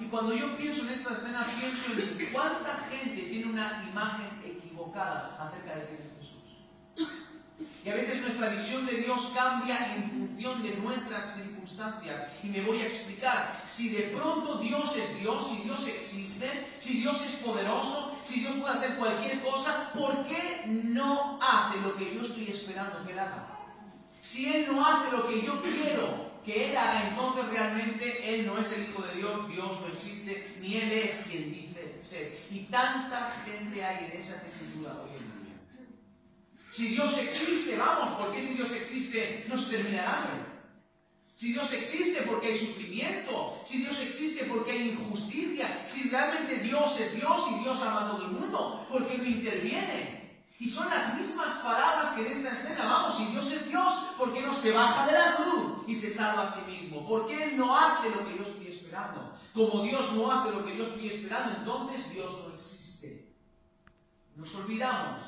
Y cuando yo pienso en esta escena, pienso en cuánta gente tiene una imagen equivocada acerca de quién es Jesús. Y a veces nuestra visión de Dios cambia en función de nuestras circunstancias. Y me voy a explicar. Si de pronto Dios es Dios, si Dios existe, si Dios es poderoso, si Dios puede hacer cualquier cosa, ¿por qué no hace lo que yo estoy esperando que Él haga? Si Él no hace lo que yo quiero que Él haga, entonces realmente Él no es el Hijo de Dios, Dios no existe, ni Él es quien dice ser. Y tanta gente hay en esa tesitura hoy en día. Si Dios existe, vamos, porque si Dios existe no se termina el hambre. Si Dios existe porque hay sufrimiento, si Dios existe porque hay injusticia, si realmente Dios es Dios y Dios ama a todo el mundo, porque no interviene. Y son las mismas palabras que en esta escena, vamos, si Dios es Dios, ¿por qué no se baja de la cruz y se salva a sí mismo? ¿Por qué Él no hace lo que yo estoy esperando? Como Dios no hace lo que yo estoy esperando, entonces Dios no existe. Nos olvidamos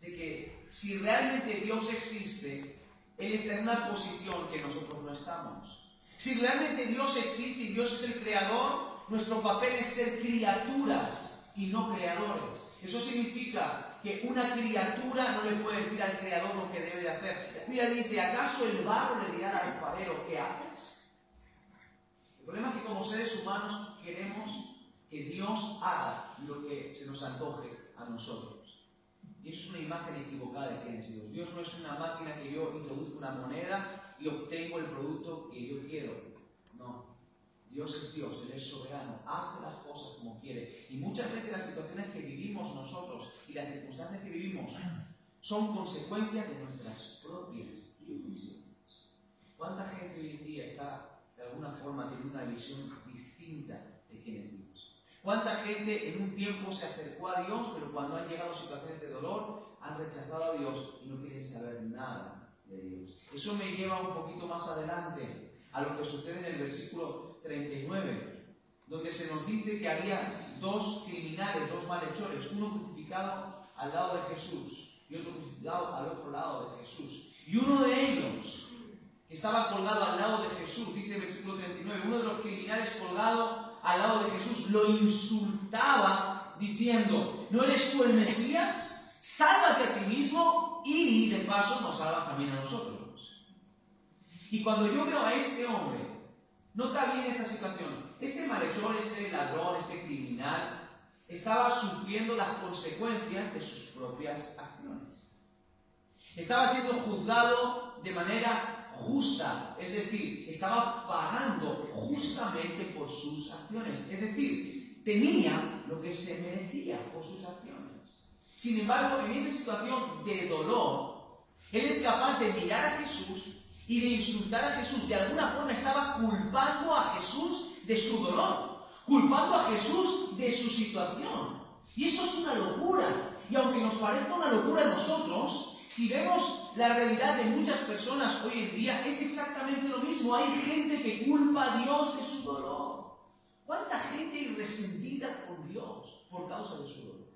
de que si realmente Dios existe, Él está en una posición que nosotros no estamos. Si realmente Dios existe y Dios es el creador, nuestro papel es ser criaturas y no creadores. Eso significa que una criatura no le puede decir al creador lo que debe de hacer. Mira, dice, ¿acaso el barro le dirá al alfarero qué haces? El problema es que como seres humanos queremos que Dios haga lo que se nos antoje a nosotros. Y eso es una imagen equivocada de quién es Dios. Dios no es una máquina que yo introduzco una moneda y obtengo el producto que yo quiero. No. Dios es Dios, Él es soberano, hace las cosas como quiere. Y muchas veces las situaciones que vivimos nosotros y las circunstancias que vivimos son consecuencias de nuestras propias decisiones. ¿Cuánta gente hoy en día está, de alguna forma, tiene una visión distinta de quién es Dios? ¿Cuánta gente en un tiempo se acercó a Dios, pero cuando han llegado situaciones de dolor, han rechazado a Dios y no quieren saber nada de Dios? Eso me lleva un poquito más adelante a lo que sucede en el versículo 39, donde se nos dice que había dos criminales, dos malhechores, uno crucificado al lado de Jesús y otro crucificado al otro lado de Jesús. Y uno de ellos, que estaba colgado al lado de Jesús, dice el versículo 39, uno de los criminales colgado al lado de Jesús lo insultaba diciendo, ¿no eres tú el Mesías? Sálvate a ti mismo y de paso nos salva también a nosotros. Y cuando yo veo a este hombre Nota bien esta situación. Este malhechor, este ladrón, este criminal, estaba sufriendo las consecuencias de sus propias acciones. Estaba siendo juzgado de manera justa, es decir, estaba pagando justamente por sus acciones. Es decir, tenía lo que se merecía por sus acciones. Sin embargo, en esa situación de dolor, él es capaz de mirar a Jesús y de insultar a Jesús. De alguna forma estaba culpando a Jesús de su dolor, culpando a Jesús de su situación. Y esto es una locura. Y aunque nos parezca una locura a nosotros, si vemos la realidad de muchas personas hoy en día, es exactamente lo mismo. Hay gente que culpa a Dios de su dolor. ¿Cuánta gente resentida con Dios por causa de su dolor?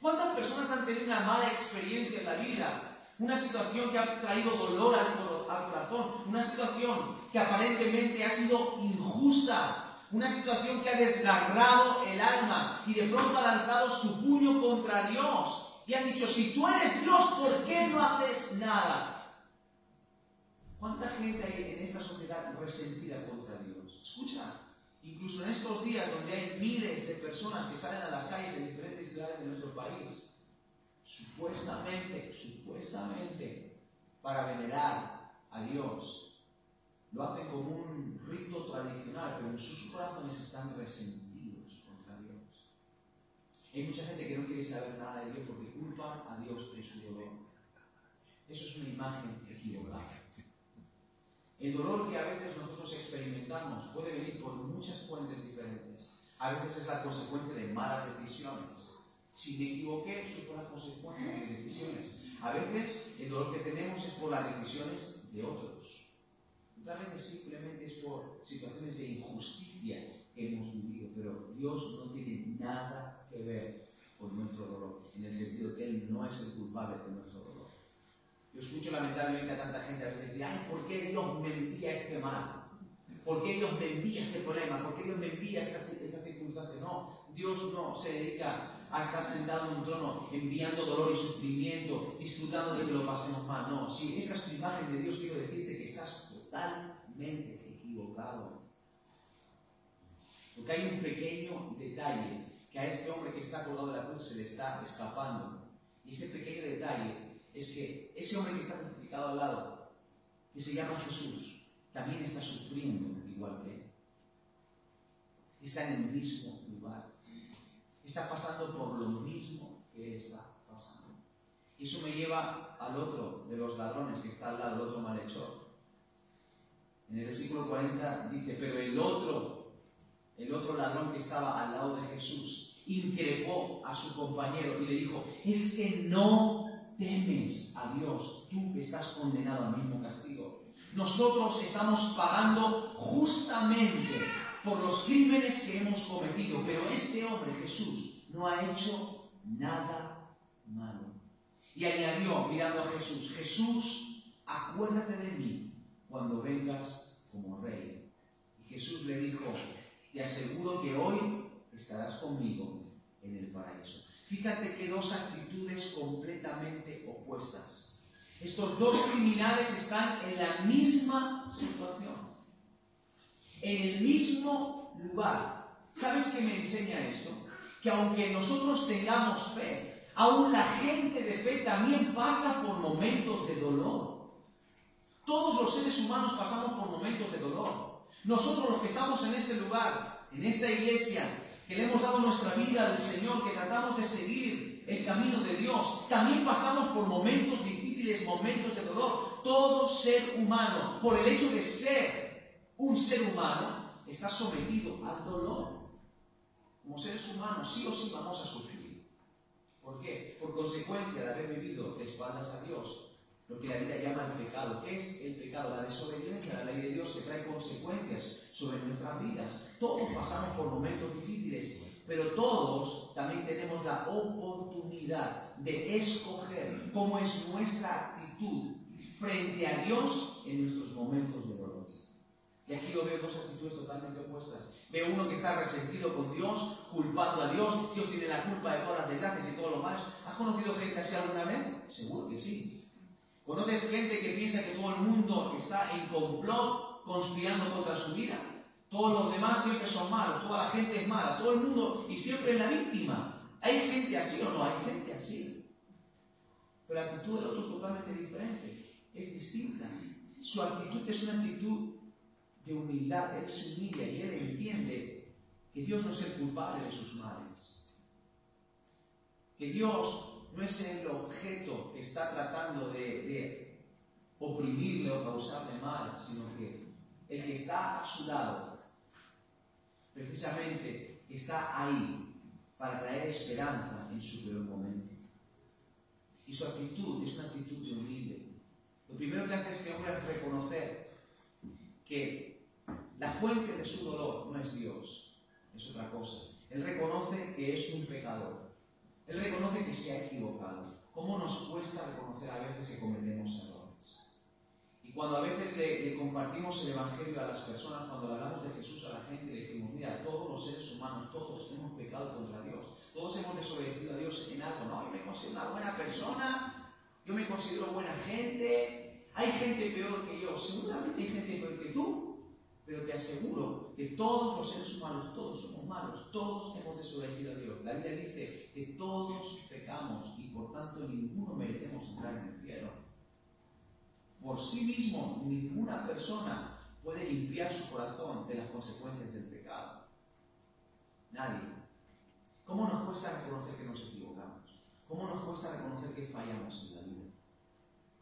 ¿Cuántas personas han tenido una mala experiencia en la vida una situación que ha traído dolor al, corazón, una situación que aparentemente ha sido injusta, una situación que ha desgarrado el alma y de pronto ha lanzado su puño contra Dios y han dicho, si tú eres Dios, ¿por qué no haces nada? ¿Cuánta gente hay en esta sociedad resentida contra Dios? Escucha, incluso en estos días donde hay miles de personas que salen a las calles en diferentes ciudades de nuestro país, supuestamente, supuestamente, para venerar a Dios. Lo hacen como un rito tradicional, pero en sus corazones están resentidos contra Dios. Hay mucha gente que no quiere saber nada de Dios porque culpa a Dios de su dolor. Eso es una imagen equivocada. El dolor que a veces nosotros experimentamos puede venir por muchas fuentes diferentes. A veces es la consecuencia de malas decisiones si me equivoqué, eso fue la consecuencia de mis decisiones. A veces el dolor que tenemos es por las decisiones de otros. Otras veces simplemente es por situaciones de injusticia que hemos vivido, pero Dios no tiene nada que ver con nuestro dolor, en el sentido que Él no es el culpable de nuestro dolor. Yo escucho lamentablemente a tanta gente a veces decir, ay, ¿por qué Dios me envía este mal? ¿Por qué Dios me envía este problema? ¿Por qué Dios me envía esta, esta circunstancia? No, Dios no se dedica a estar sentado en un trono enviando dolor y sufrimiento, disfrutando de que lo pasemos mal. No, si esa es tu imagen de Dios, quiero decirte que estás totalmente equivocado. Porque hay un pequeño detalle que a este hombre que está colgado de la cruz se le está escapando. Y ese pequeño detalle es que ese hombre que está crucificado al lado, que se llama Jesús, también está sufriendo igual que él. Está en el mismo lugar. Está pasando por lo mismo que está pasando. Y eso me lleva al otro de los ladrones que está al lado, el otro malhechor. En el versículo 40 dice, pero el otro, el otro ladrón que estaba al lado de Jesús, increpó a su compañero y le dijo, es que no temes a Dios, tú que estás condenado al mismo castigo. Nosotros estamos pagando justamente por los crímenes que hemos cometido, pero este hombre, Jesús, no ha hecho nada malo. Y añadió, mirando a Jesús, Jesús, acuérdate de mí cuando vengas como rey. Y Jesús le dijo, te aseguro que hoy estarás conmigo en el paraíso. Fíjate que dos actitudes completamente opuestas. Estos dos criminales están en la misma situación, en el mismo lugar. ¿Sabes qué me enseña esto? Que aunque nosotros tengamos fe, aún la gente de fe también pasa por momentos de dolor. Todos los seres humanos pasamos por momentos de dolor. Nosotros los que estamos en este lugar, en esta iglesia, que le hemos dado nuestra vida al Señor, que tratamos de seguir el camino de Dios, también pasamos por momentos difíciles, momentos de dolor. Todo ser humano, por el hecho de ser un ser humano, está sometido al dolor. Como seres humanos, sí o sí vamos a sufrir. ¿Por qué? Por consecuencia de haber vivido de espaldas a Dios, lo que la Biblia llama el pecado. ¿Qué es el pecado? La desobediencia a la ley de Dios que trae consecuencias sobre nuestras vidas. Todos pasamos por momentos difíciles, pero todos también tenemos la oportunidad de escoger cómo es nuestra actitud frente a Dios en nuestros momentos. Y aquí yo veo dos actitudes totalmente opuestas. Veo uno que está resentido con Dios, culpando a Dios, Dios tiene la culpa de todas las desgracias y todo lo malo. ¿Has conocido gente así alguna vez? Seguro que sí. ¿Conoces gente que piensa que todo el mundo está en complot conspirando contra su vida? Todos los demás siempre son malos, toda la gente es mala, todo el mundo y siempre es la víctima. ¿Hay gente así o no? Hay gente así. Pero la actitud del otro es totalmente diferente, es distinta. Su actitud es una actitud de humildad, él se humilla y él entiende que Dios no es el culpable de sus males. Que Dios no es el objeto que está tratando de, oprimirle o causarle mal, sino que el que está a su lado, precisamente, está ahí para traer esperanza en su peor momento. Y su actitud es una actitud de humilde. Lo primero que hace este hombre es reconocer que la fuente de su dolor no es Dios, es otra cosa. Él reconoce que es un pecador él reconoce que se ha equivocado. ¿Cómo nos cuesta reconocer a veces que cometemos errores? Y cuando a veces le, compartimos el Evangelio a las personas, cuando le hablamos de Jesús a la gente, le decimos, mira, todos los seres humanos, todos hemos pecado contra Dios, todos hemos desobedecido a Dios en algo, ¿no? Yo me considero una buena persona, yo me considero buena gente, hay gente peor que yo, seguramente hay gente peor que tú, pero te aseguro que todos los seres humanos, todos somos malos, todos hemos desobedecido a Dios. La Biblia dice que todos pecamos y por tanto ninguno merecemos entrar en el cielo. Por sí mismo, ninguna persona puede limpiar su corazón de las consecuencias del pecado. Nadie. ¿Cómo nos cuesta reconocer que nos equivocamos? ¿Cómo nos cuesta reconocer que fallamos en la vida?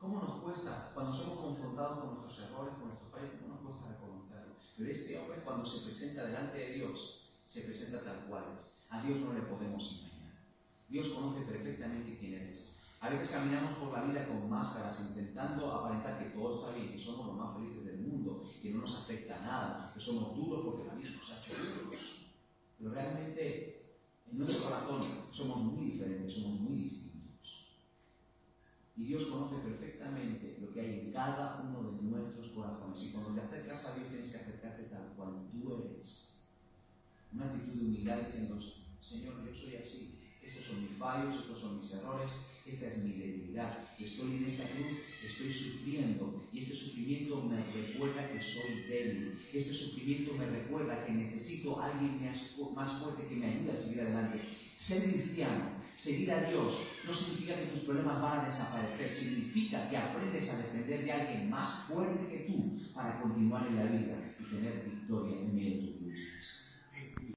¿Cómo nos cuesta cuando somos confrontados con nuestros errores, con nuestros fallos? ¿Cómo nos cuesta reconocerlo? Pero este hombre cuando se presenta delante de Dios, se presenta tal cual es. A Dios no le podemos engañar. Dios conoce perfectamente quién eres. A veces caminamos por la vida con máscaras, intentando aparentar que todo está bien, que somos los más felices del mundo, que no nos afecta nada, que somos duros porque la vida nos ha hecho duros. Pero realmente en nuestro corazón somos muy diferentes, somos muy distintos. Y Dios conoce perfectamente lo que hay en cada uno de nuestros corazones. Y cuando te acercas a Dios tienes que acercarte tal cual tú eres. Una actitud de humildad diciendo, Señor, yo soy así. Estos son mis fallos, estos son mis errores, esta es mi debilidad. Estoy en esta cruz, estoy sufriendo y este sufrimiento me recuerda soy débil. Este sufrimiento me recuerda que necesito a alguien más fuerte que me ayude a seguir adelante. Ser cristiano, seguir a Dios, no significa que tus problemas van a desaparecer, significa que aprendes a depender de alguien más fuerte que tú para continuar en la vida y tener victoria en medio de